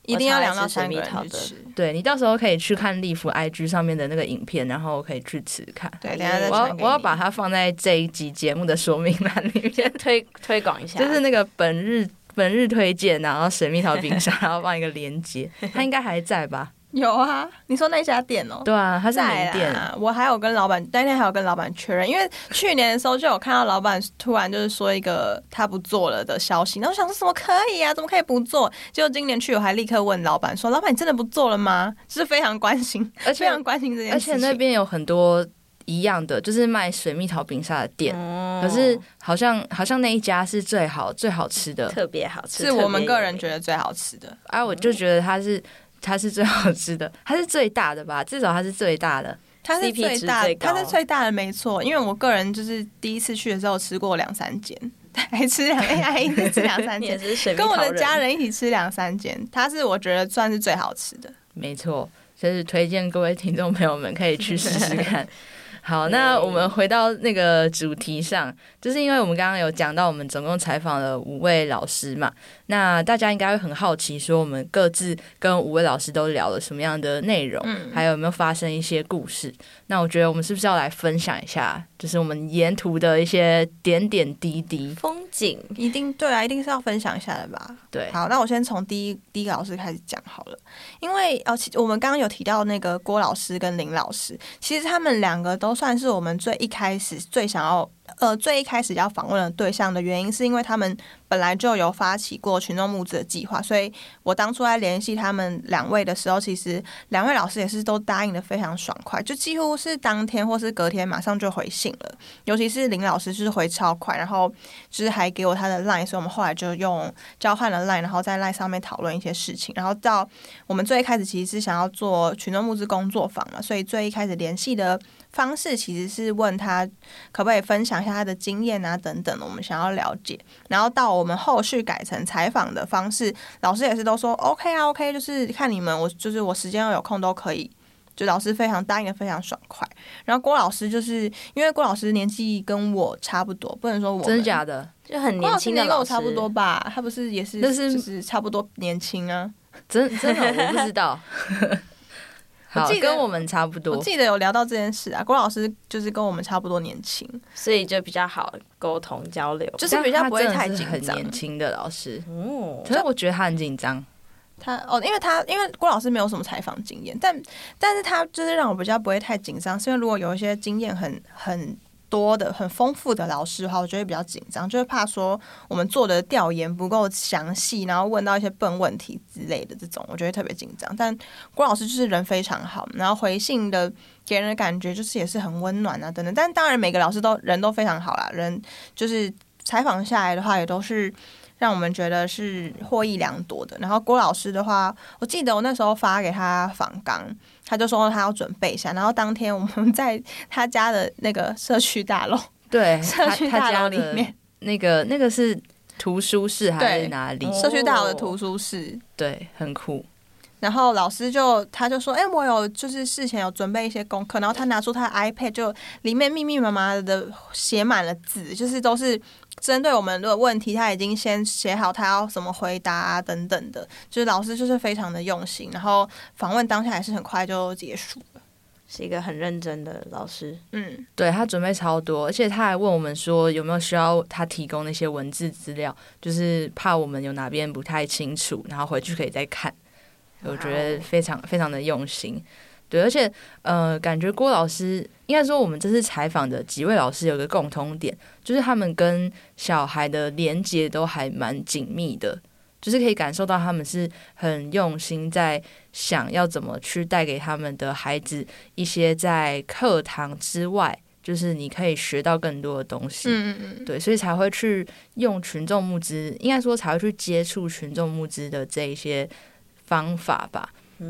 一定要两到三个人去吃，对，你到时候可以去看利福 IG 上面的那个影片，然后可以去吃看。对，等下再我要我要把它放在这一集节目的说明栏里面推推广一下，就是那个本日本日推荐，然后水蜜桃冰沙，*laughs* 然后放一个链接，它应该还在吧？*laughs* 有啊，你说那家店哦？对啊，他是门店啊。我还有跟老板，当天还有跟老板确认，因为去年的时候就有看到老板突然就是说一个他不做了的消息，然后我想说怎么可以啊？怎么可以不做？结果今年去我还立刻问老板说：“老板，你真的不做了吗？”就是非常关心，*laughs* 而且非常关心这件事情。而且那边有很多一样的，就是卖水蜜桃冰沙的店，哦、可是好像好像那一家是最好最好吃的，特别好吃，是我们个人觉得最好吃的。啊，我就觉得它是。它是最好吃的，它是最大的吧？*laughs* 至少它是最大的，它是最大，它是最大的，没错。因为我个人就是第一次去的时候吃过两三间，*laughs* 还吃两，*laughs* 还一直吃两三间，跟我的家人一起吃两三间，它是我觉得算是最好吃的，没错。就是推荐各位听众朋友们可以去试试看。好，那我们回到那个主题上，就是因为我们刚刚有讲到，我们总共采访了五位老师嘛。那大家应该会很好奇，说我们各自跟五位老师都聊了什么样的内容，嗯、还有有没有发生一些故事？那我觉得我们是不是要来分享一下，就是我们沿途的一些点点滴滴风景？一定对啊，一定是要分享一下的吧？对，好，那我先从第一第一个老师开始讲好了，因为哦，其我们刚刚有提到那个郭老师跟林老师，其实他们两个都算是我们最一开始最想要。呃，最一开始要访问的对象的原因，是因为他们本来就有发起过群众募资的计划，所以我当初在联系他们两位的时候，其实两位老师也是都答应的非常爽快，就几乎是当天或是隔天马上就回信了。尤其是林老师就是回超快，然后就是还给我他的 line，所以我们后来就用交换了 line，然后在 line 上面讨论一些事情。然后到我们最一开始其实是想要做群众募资工作坊嘛，所以最一开始联系的方式其实是问他可不可以分享一下他的经验啊等等，我们想要了解。然后到我们后续改成采访的方式，老师也是都说 OK 啊 OK，就是看你们，我就是我时间要有空都可以。就老师非常答应的非常爽快。然后郭老师就是因为郭老师年纪跟我差不多，不能说我真的假的，就很年轻的老师，跟我差不多吧？他不是也是，就是差不多年轻啊？真真的我不知道。*laughs* 好，跟我们差不多。我记得有聊到这件事啊，郭老师就是跟我们差不多年轻，所以就比较好沟通交流，就是比较不会太紧张。很年轻的老师，哦，可是我觉得他很紧张。他哦，因为他因为郭老师没有什么采访经验，但但是他就是让我比较不会太紧张，是因为如果有一些经验很很。多的很丰富的老师的话，我觉得比较紧张，就会怕说我们做的调研不够详细，然后问到一些笨问题之类的这种，我觉得特别紧张。但郭老师就是人非常好，然后回信的给人的感觉就是也是很温暖啊等等。但当然每个老师都人都非常好啦，人就是采访下来的话也都是。让我们觉得是获益良多的。然后郭老师的话，我记得我那时候发给他访纲，他就说他要准备一下。然后当天我们 *laughs* 在他家的那个社区大楼，*laughs* 对，*laughs* 社区大楼里面，那个那个是图书室还是哪里？社区大楼的图书室，对，很酷。然后老师就他就说：“哎、欸，我有就是事前有准备一些功课。”然后他拿出他的 iPad，就里面密密麻麻的写满了字，就是都是。针对我们的问题，他已经先写好他要怎么回答啊，等等的，就是老师就是非常的用心，然后访问当下还是很快就结束了，是一个很认真的老师。嗯，对，他准备超多，而且他还问我们说有没有需要他提供那些文字资料，就是怕我们有哪边不太清楚，然后回去可以再看。我觉得非常非常的用心。对，而且呃，感觉郭老师应该说，我们这次采访的几位老师有个共通点，就是他们跟小孩的连接都还蛮紧密的，就是可以感受到他们是很用心在想要怎么去带给他们的孩子一些在课堂之外，就是你可以学到更多的东西。嗯嗯，对，所以才会去用群众募资，应该说才会去接触群众募资的这一些方法吧。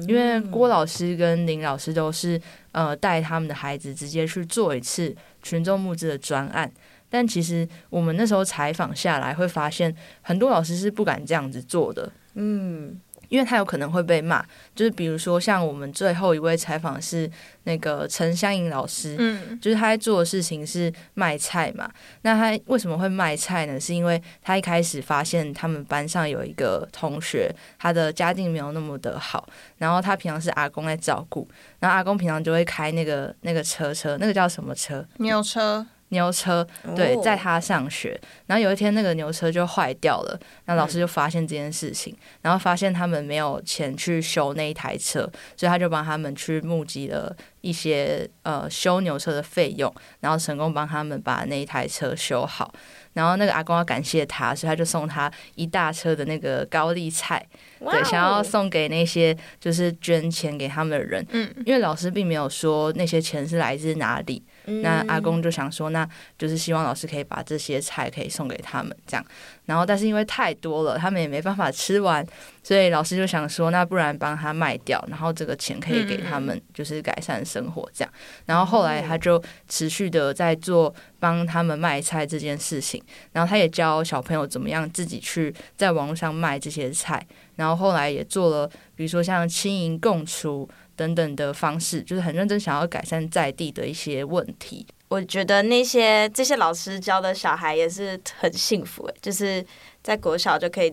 因为郭老师跟林老师都是呃带他们的孩子直接去做一次群众募资的专案，但其实我们那时候采访下来会发现，很多老师是不敢这样子做的。嗯。因为他有可能会被骂，就是比如说像我们最后一位采访是那个陈香莹老师，嗯，就是他在做的事情是卖菜嘛。那他为什么会卖菜呢？是因为他一开始发现他们班上有一个同学，他的家境没有那么的好，然后他平常是阿公在照顾，然后阿公平常就会开那个那个车车，那个叫什么车？牛车。牛车对，载他上学，然后有一天那个牛车就坏掉了，那老师就发现这件事情，然后发现他们没有钱去修那一台车，所以他就帮他们去募集了一些呃修牛车的费用，然后成功帮他们把那一台车修好，然后那个阿公要感谢他，所以他就送他一大车的那个高丽菜，对，想要送给那些就是捐钱给他们的人，嗯，因为老师并没有说那些钱是来自哪里。那阿公就想说，那就是希望老师可以把这些菜可以送给他们，这样。然后，但是因为太多了，他们也没办法吃完，所以老师就想说，那不然帮他卖掉，然后这个钱可以给他们，就是改善生活这样。然后后来他就持续的在做帮他们卖菜这件事情，然后他也教小朋友怎么样自己去在网络上卖这些菜。然后后来也做了，比如说像轻盈共厨等等的方式，就是很认真想要改善在地的一些问题。我觉得那些这些老师教的小孩也是很幸福诶，就是在国小就可以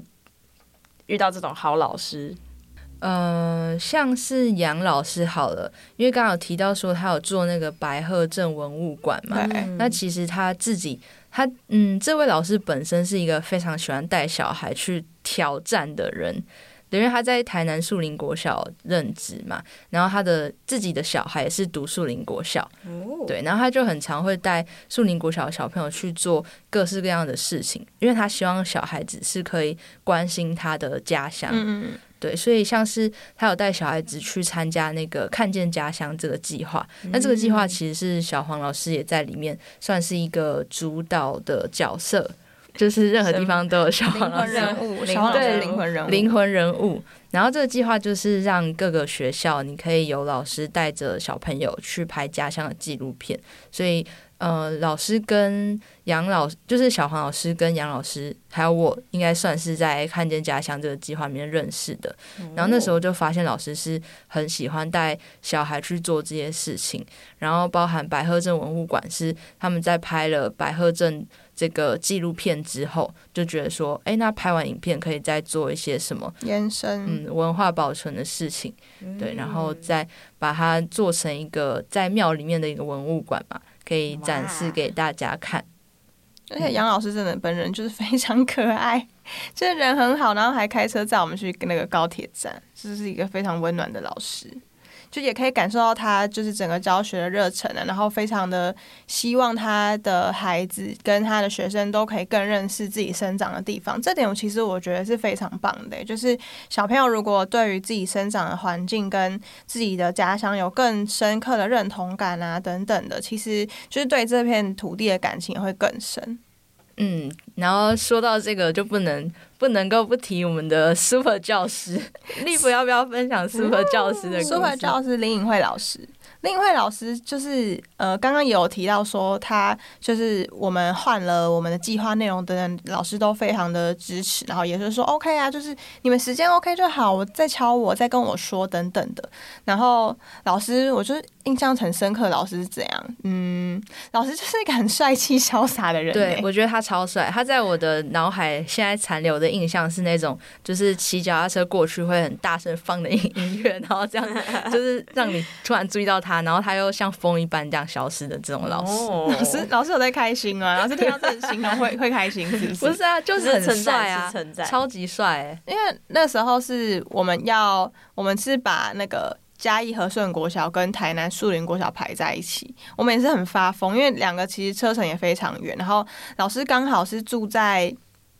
遇到这种好老师。呃，像是杨老师好了，因为刚刚有提到说他有做那个白鹤镇文物馆嘛，那其实他自己，他嗯，这位老师本身是一个非常喜欢带小孩去挑战的人。因为他在台南树林国小任职嘛，然后他的自己的小孩也是读树林国小，对，然后他就很常会带树林国小的小朋友去做各式各样的事情，因为他希望小孩子是可以关心他的家乡，对，所以像是他有带小孩子去参加那个看见家乡这个计划，那这个计划其实是小黄老师也在里面算是一个主导的角色。就是任何地方都有小黄老师，人物，*laughs* 小黄老师灵魂人物，灵魂人物。然后这个计划就是让各个学校，你可以有老师带着小朋友去拍家乡的纪录片。所以，呃，老师跟杨老，就是小黄老师跟杨老师，还有我，应该算是在看见家乡这个计划里面认识的。然后那时候就发现老师是很喜欢带小孩去做这些事情。然后包含白鹤镇文物馆是他们在拍了白鹤镇。这个纪录片之后，就觉得说，哎，那拍完影片可以再做一些什么延伸，嗯，文化保存的事情，对，然后再把它做成一个在庙里面的一个文物馆嘛，可以展示给大家看。而且杨老师真的本人就是非常可爱，这人很好，然后还开车载我们去那个高铁站，这是一个非常温暖的老师。就也可以感受到他就是整个教学的热忱啊，然后非常的希望他的孩子跟他的学生都可以更认识自己生长的地方。这点我其实我觉得是非常棒的，就是小朋友如果对于自己生长的环境跟自己的家乡有更深刻的认同感啊等等的，其实就是对这片土地的感情也会更深。嗯，然后说到这个就不能不能够不提我们的 Super 教师，*laughs* 立夫要不要分享 Super 教师的？Super 教师林颖慧老师。另外老师就是呃，刚刚也有提到说，他就是我们换了我们的计划内容等等，老师都非常的支持，然后也是说 OK 啊，就是你们时间 OK 就好，我再敲我再跟我说等等的。然后老师，我就印象很深刻，老师是怎样？嗯，老师就是一个很帅气潇洒的人。对，我觉得他超帅。他在我的脑海现在残留的印象是那种，就是骑脚踏车过去会很大声放的音音乐，然后这样 *laughs* 就是让你突然注意到他。然后他又像风一般这样消失的这种老师，哦、老师老师有在开心吗？老师听到这种形容会会开心是不是？不是啊，就是很帅啊，超级帅、欸。因为那时候是我们要，我们是把那个嘉义和顺国小跟台南树林国小排在一起，我们也是很发疯，因为两个其实车程也非常远。然后老师刚好是住在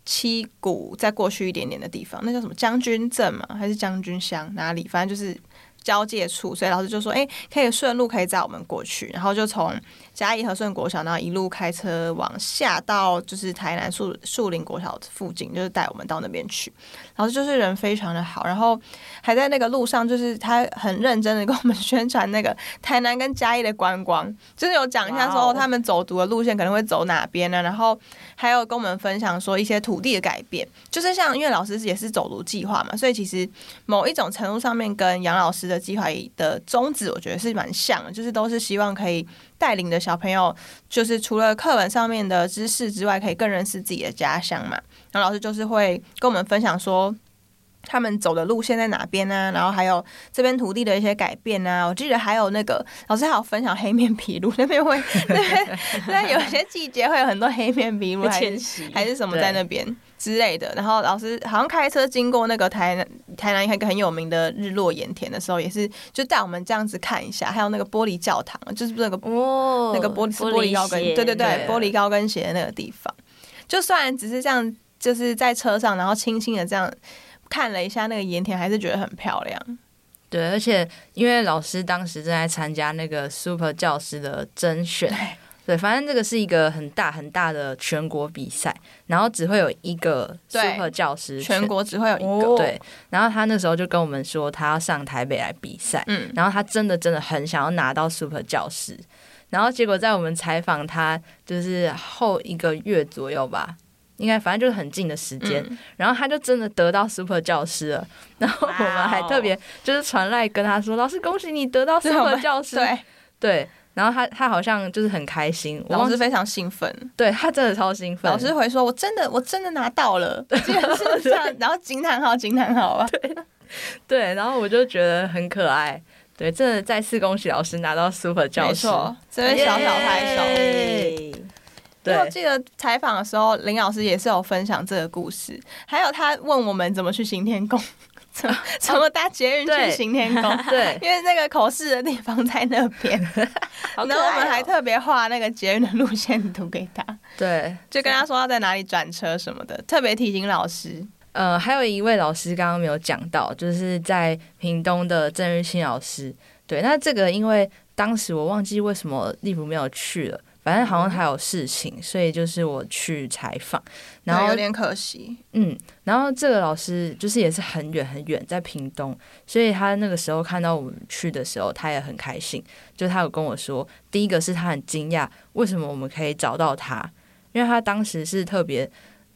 七股再过去一点点的地方，那叫什么将军镇嘛，还是将军乡哪里？反正就是。交界处，所以老师就说：“哎，可以顺路可以载我们过去。”然后就从嘉义和顺国小，然后一路开车往下到就是台南树树林国小附近，就是带我们到那边去。老师就是人非常的好，然后还在那个路上，就是他很认真的跟我们宣传那个台南跟嘉义的观光，*laughs* 就是有讲一下说他们走读的路线可能会走哪边呢？然后还有跟我们分享说一些土地的改变，就是像因为老师也是走读计划嘛，所以其实某一种程度上面跟杨老师的计划的宗旨，我觉得是蛮像的，就是都是希望可以带领的小朋友，就是除了课本上面的知识之外，可以更认识自己的家乡嘛。然后老师就是会跟我们分享说，他们走的路线在哪边呢？然后还有这边土地的一些改变啊。我记得还有那个老师还有分享黑面琵鹭那边会，*laughs* 那边那有些季节会有很多黑面琵鹭迁徙还是什么在那边。之类的，然后老师好像开车经过那个台南台南一个很有名的日落盐田的时候，也是就带我们这样子看一下，还有那个玻璃教堂，就是那个哦，那个玻璃玻璃高跟，对对对，玻璃高跟鞋的那个地方。就算只是这样，就是在车上，然后轻轻的这样看了一下那个盐田，还是觉得很漂亮。对，而且因为老师当时正在参加那个 Super 教师的甄选。对，反正这个是一个很大很大的全国比赛，然后只会有一个 Super 教师，全国只会有一个。对，然后他那时候就跟我们说，他要上台北来比赛，嗯，然后他真的真的很想要拿到 Super 教师，然后结果在我们采访他就是后一个月左右吧。应该反正就是很近的时间，嗯、然后他就真的得到 Super 教师了。然后我们还特别就是传来跟他说：“老师，恭喜你得到 *laughs* Super 教师。”对对。然后他他好像就是很开心，老师非常兴奋，对他真的超兴奋。老师回说：“我真的我真的拿到了，竟然是这样。*laughs* ”然后惊叹号惊叹号啊！对对，然后我就觉得很可爱。对，真的再次恭喜老师拿到 Super 教授，这位小小拍手。对，我记得采访的时候，林老师也是有分享这个故事，还有他问我们怎么去行天宫。*laughs* 怎么 *laughs* 怎么搭捷运去行天宫？*laughs* 对，因为那个口试的地方在那边。然后我们还特别画那个捷运的路线图给他。对，就跟他说要在哪里转车什么的，特别提醒老师。呃，还有一位老师刚刚没有讲到，就是在屏东的郑玉清老师。对，那这个因为当时我忘记为什么立福没有去了。反正好像还有事情，嗯、所以就是我去采访，然后有点可惜。嗯，然后这个老师就是也是很远很远，在屏东，所以他那个时候看到我们去的时候，他也很开心。就他有跟我说，第一个是他很惊讶，为什么我们可以找到他，因为他当时是特别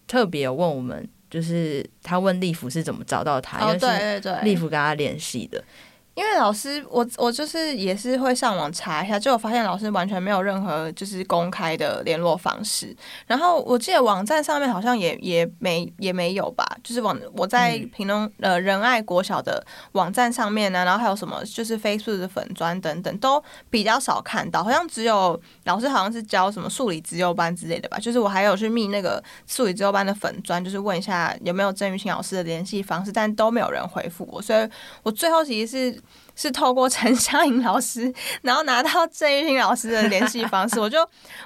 特别有问我们，就是他问立福是怎么找到他，哦、对对对，立福跟他联系的。因为老师，我我就是也是会上网查一下，就我发现老师完全没有任何就是公开的联络方式。然后我记得网站上面好像也也没也没有吧，就是网我在屏东呃仁爱国小的网站上面呢，然后还有什么就是 Facebook 的粉砖等等都比较少看到，好像只有老师好像是教什么数理资优班之类的吧。就是我还有去密那个数理资优班的粉砖，就是问一下有没有郑玉清老师的联系方式，但都没有人回复我，所以我最后其实是。是透过陈香颖老师，然后拿到郑玉清老师的联系方式，我就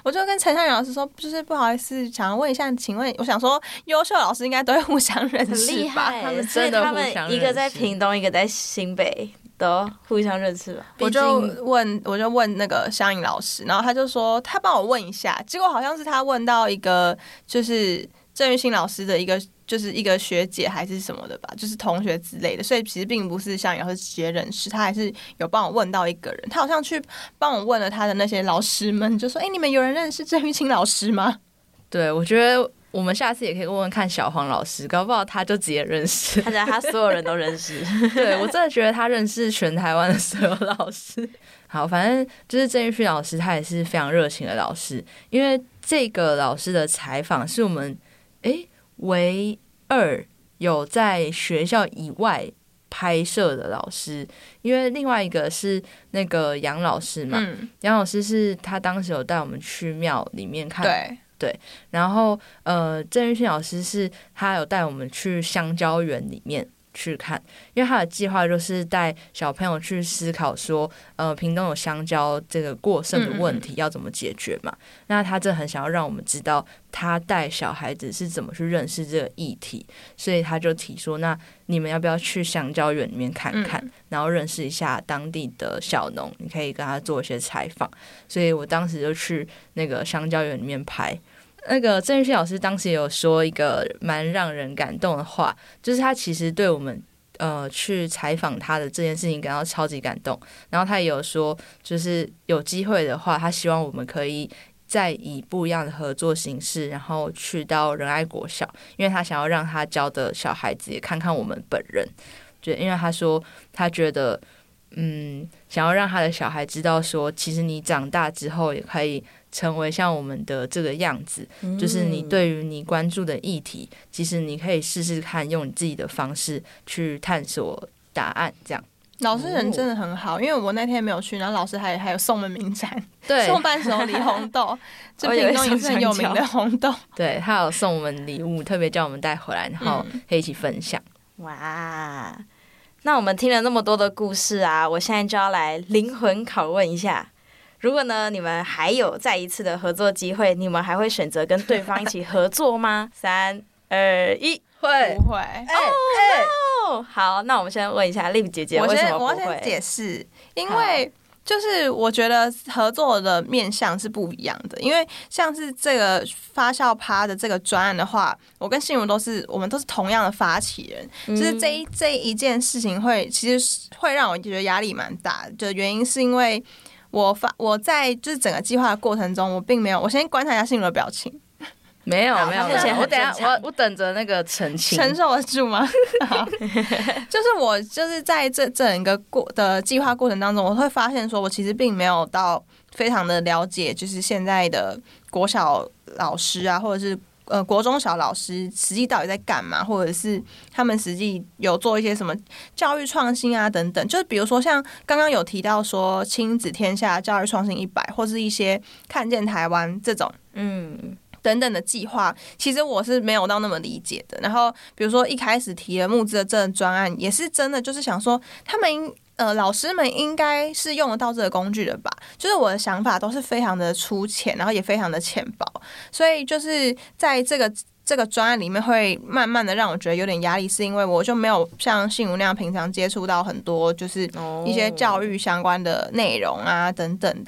我就跟陈香颖老师说，就是不好意思，想要问一下，请问，我想说，优秀老师应该都会互相认识吧？他们真的互相认识，一个在屏东，一个在新北，都互相认识吧？我就问，我就问那个香颖老师，然后他就说他帮我问一下，结果好像是他问到一个，就是郑玉兴老师的一个。就是一个学姐还是什么的吧，就是同学之类的，所以其实并不是像老师直接认识，他还是有帮我问到一个人，他好像去帮我问了他的那些老师们，就说：“哎、欸，你们有人认识郑玉清老师吗？”对，我觉得我们下次也可以问问看小黄老师，搞不好他就直接认识，他所有人都认识。*laughs* 对，我真的觉得他认识全台湾的所有老师。好，反正就是郑玉清老师，他也是非常热情的老师，因为这个老师的采访是我们哎。欸唯二有在学校以外拍摄的老师，因为另外一个是那个杨老师嘛，嗯、杨老师是他当时有带我们去庙里面看，对。对，然后呃，郑玉清老师是他有带我们去香蕉园里面。去看，因为他的计划就是带小朋友去思考说，呃，屏东有香蕉这个过剩的问题要怎么解决嘛？嗯嗯，那他真的很想要让我们知道他带小孩子是怎么去认识这个议题，所以他就提说，那你们要不要去香蕉园里面看看，嗯、然后认识一下当地的小农，你可以跟他做一些采访。所以我当时就去那个香蕉园里面拍。那个郑玉清老师当时也有说一个蛮让人感动的话，就是他其实对我们呃去采访他的这件事情感到超级感动。然后他也有说，就是有机会的话，他希望我们可以再以不一样的合作形式，然后去到仁爱国小，因为他想要让他教的小孩子也看看我们本人。就因为他说他觉得，嗯，想要让他的小孩知道说，其实你长大之后也可以。成为像我们的这个样子，嗯、就是你对于你关注的议题，其实你可以试试看，用你自己的方式去探索答案。这样，老师人真的很好，因为我那天没有去，然后老师还还有送门名展，对，送伴手礼红豆，*laughs* 这屏东也是很有名的红豆，*laughs* 对，他有送我们礼物，特别叫我们带回来，然后可以一起分享。嗯、哇，那我们听了那么多的故事啊，我现在就要来灵魂拷问一下。如果呢，你们还有再一次的合作机会，你们还会选择跟对方一起合作吗？*laughs* 三二一，会不会？哎哎，no! 好，那我们先问一下 Liv 姐姐，为什么不会？我先解释，因为就是我觉得合作的面向是不一样的。因为像是这个发酵趴的这个专案的话，我跟信如都是我们都是同样的发起人，嗯、就是这一这一件事情会其实会让我觉得压力蛮大的，就原因是因为。我发我在就是整个计划的过程中，我并没有。我先观察一下信如的表情。没有没有，目前我等下我我等着那个澄清，承受得住吗？*laughs* 就是我就是在这整个过的计划过程当中，我会发现说，我其实并没有到非常的了解，就是现在的国小老师啊，或者是。呃，国中小老师实际到底在干嘛，或者是他们实际有做一些什么教育创新啊等等，就是比如说像刚刚有提到说亲子天下教育创新一百，或是一些看见台湾这种嗯等等的计划，其实我是没有到那么理解的。然后比如说一开始提了募资的这个专案，也是真的就是想说他们。呃，老师们应该是用得到这个工具的吧？就是我的想法都是非常的粗浅，然后也非常的浅薄，所以就是在这个这个专案里面，会慢慢的让我觉得有点压力，是因为我就没有像信如那样平常接触到很多就是一些教育相关的内容啊等等。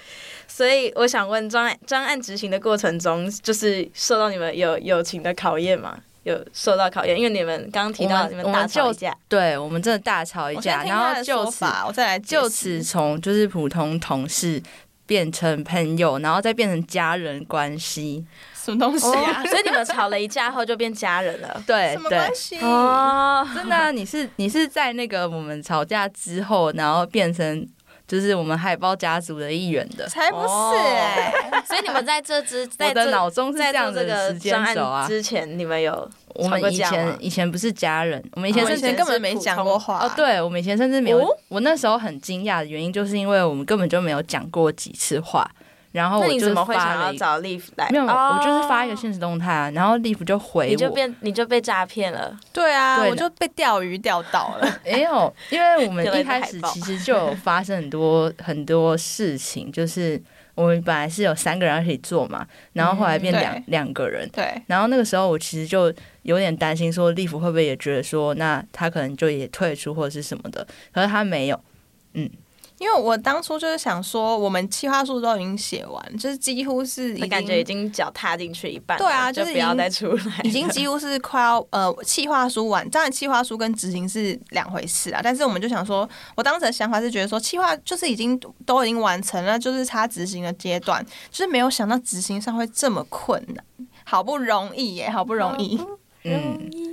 所以我想问，专案专案执行的过程中，就是受到你们有友情的考验吗？有受到考验，因为你们刚刚提到你们大吵一架，对我们真的大吵一架，然后就此我再来就此从就是普通同事变成朋友，然后再变成家人关系，什么东西啊？*laughs* 所以你们吵了一架后就变家人了，对，什么关系？哦，真的啊，*laughs* 你是你是在那个我们吵架之后，然后变成。就是我们海豹家族的一员的，才不是哎、欸！所以你们在这之 *laughs* 在我的脑中是这样的时间轴啊。之前你们有我们以前以前不是家人，我们以前甚至根本没讲过话哦。对，我们以前甚至没有。我那时候很惊讶的原因，就是因为我们根本就没有讲过几次话。然后我就怎么会想要找 Live 来？没有，我就是发一个现实动态啊，然后 Live 就回我，你就变你就被诈骗了。对啊，我就被钓鱼钓到了。*laughs* 没有，因为我们 *laughs* 一开始其实就有发生很多很多事情，就是我们本来是有三个人一起做嘛，然后后来变两两个人。对。然后那个时候我其实就有点担心，说 Live 会不会也觉得说，那他可能就也退出或者是什么的，可是他没有，嗯。因为我当初就是想说，我们企划书都已经写完，就是几乎是已感觉已经脚踏进去一半，对啊，就是不要再出来，已经几乎是快要呃企划书完。当然，企划书跟执行是两回事啊。但是我们就想说，我当时的想法是觉得说，企划就是已经都已经完成了，就是差执行的阶段，就是没有想到执行上会这么困难，好不容易耶，好不容易。嗯，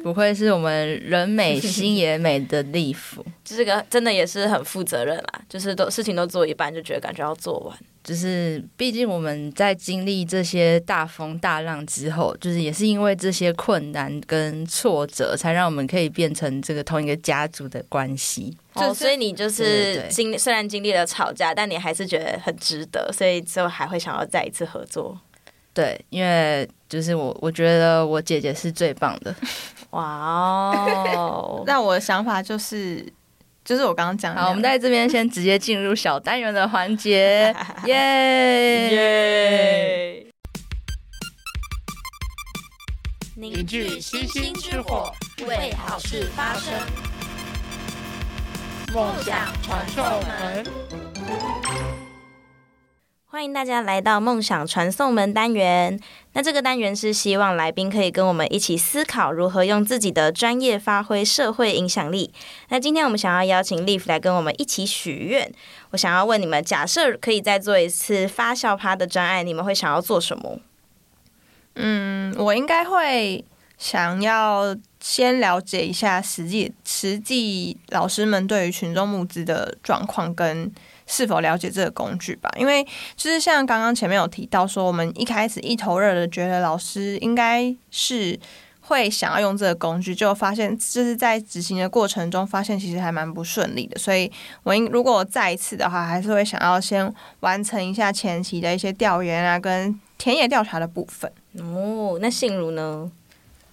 不愧是我们人美心也美的 Live，*laughs* 这个真的也是很负责任啦，就是都事情都做一半，就觉得感觉要做完。就是毕竟我们在经历这些大风大浪之后，就是也是因为这些困难跟挫折，才让我们可以变成这个同一个家族的关系。哦，所以你就是经虽然经历了吵架，但你还是觉得很值得，所以之后还会想要再一次合作。对，因为就是我，我觉得我姐姐是最棒的。*laughs* 哇哦！那我的想法就是，就是我刚刚讲的。好，我们在这边先直接进入小单元的环节，*laughs* 耶耶！凝聚星星之火，为好事发声，梦想传送门。欢迎大家来到梦想传送门单元。那这个单元是希望来宾可以跟我们一起思考如何用自己的专业发挥社会影响力。那今天我们想要邀请 Live 来跟我们一起许愿。我想要问你们，假设可以再做一次发酵趴的专案，你们会想要做什么？嗯，我应该会想要先了解一下实际实际老师们对于群众募资的状况跟。是否了解这个工具吧？因为就是像刚刚前面有提到说，我们一开始一头热的觉得老师应该是会想要用这个工具，就发现就是在执行的过程中发现其实还蛮不顺利的。所以我应如果我再一次的话，还是会想要先完成一下前期的一些调研啊，跟田野调查的部分。哦，那信如呢？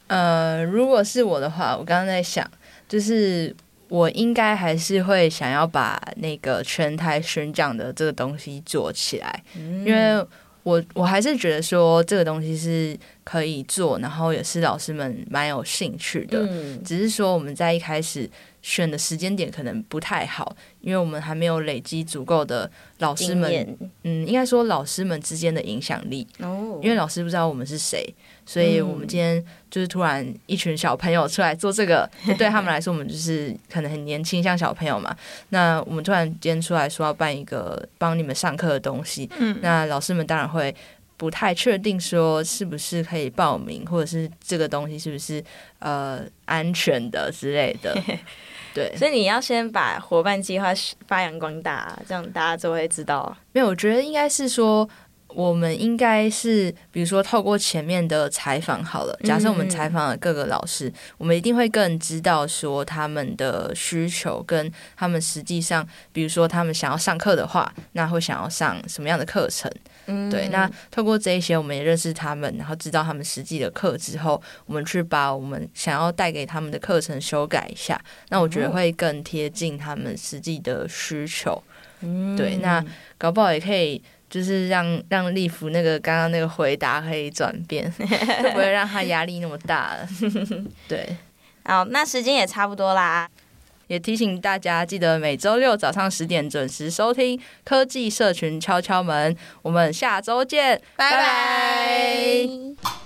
呃，如果是我的话，我刚刚在想，就是。我应该还是会想要把那个全台宣讲的这个东西做起来，因为我我还是觉得说这个东西是可以做，然后也是老师们蛮有兴趣的，只是说我们在一开始。选的时间点可能不太好，因为我们还没有累积足够的老师们，嗯，应该说老师们之间的影响力。哦，因为老师不知道我们是谁，所以我们今天就是突然一群小朋友出来做这个，嗯、对他们来说，我们就是可能很年轻，像小朋友嘛。那我们突然间出来说要办一个帮你们上课的东西，嗯，那老师们当然会。不太确定说是不是可以报名，或者是这个东西是不是呃安全的之类的。*laughs* 对，所以你要先把伙伴计划发扬光大，这样大家就会知道。没有，我觉得应该是说。我们应该是，比如说透过前面的采访好了。假设我们采访了各个老师，嗯、我们一定会更知道说他们的需求跟他们实际上，比如说他们想要上课的话，那会想要上什么样的课程？嗯，对。那透过这一些，我们也认识他们，然后知道他们实际的课之后，我们去把我们想要带给他们的课程修改一下。那我觉得会更贴近他们实际的需求。嗯，对。那搞不好也可以。就是让让利福那个刚刚那个回答可以转变，*laughs* 就不会让他压力那么大了。*laughs* 对，好，那时间也差不多啦，也提醒大家记得每周六早上十点准时收听科技社群敲敲门，我们下周见，拜拜。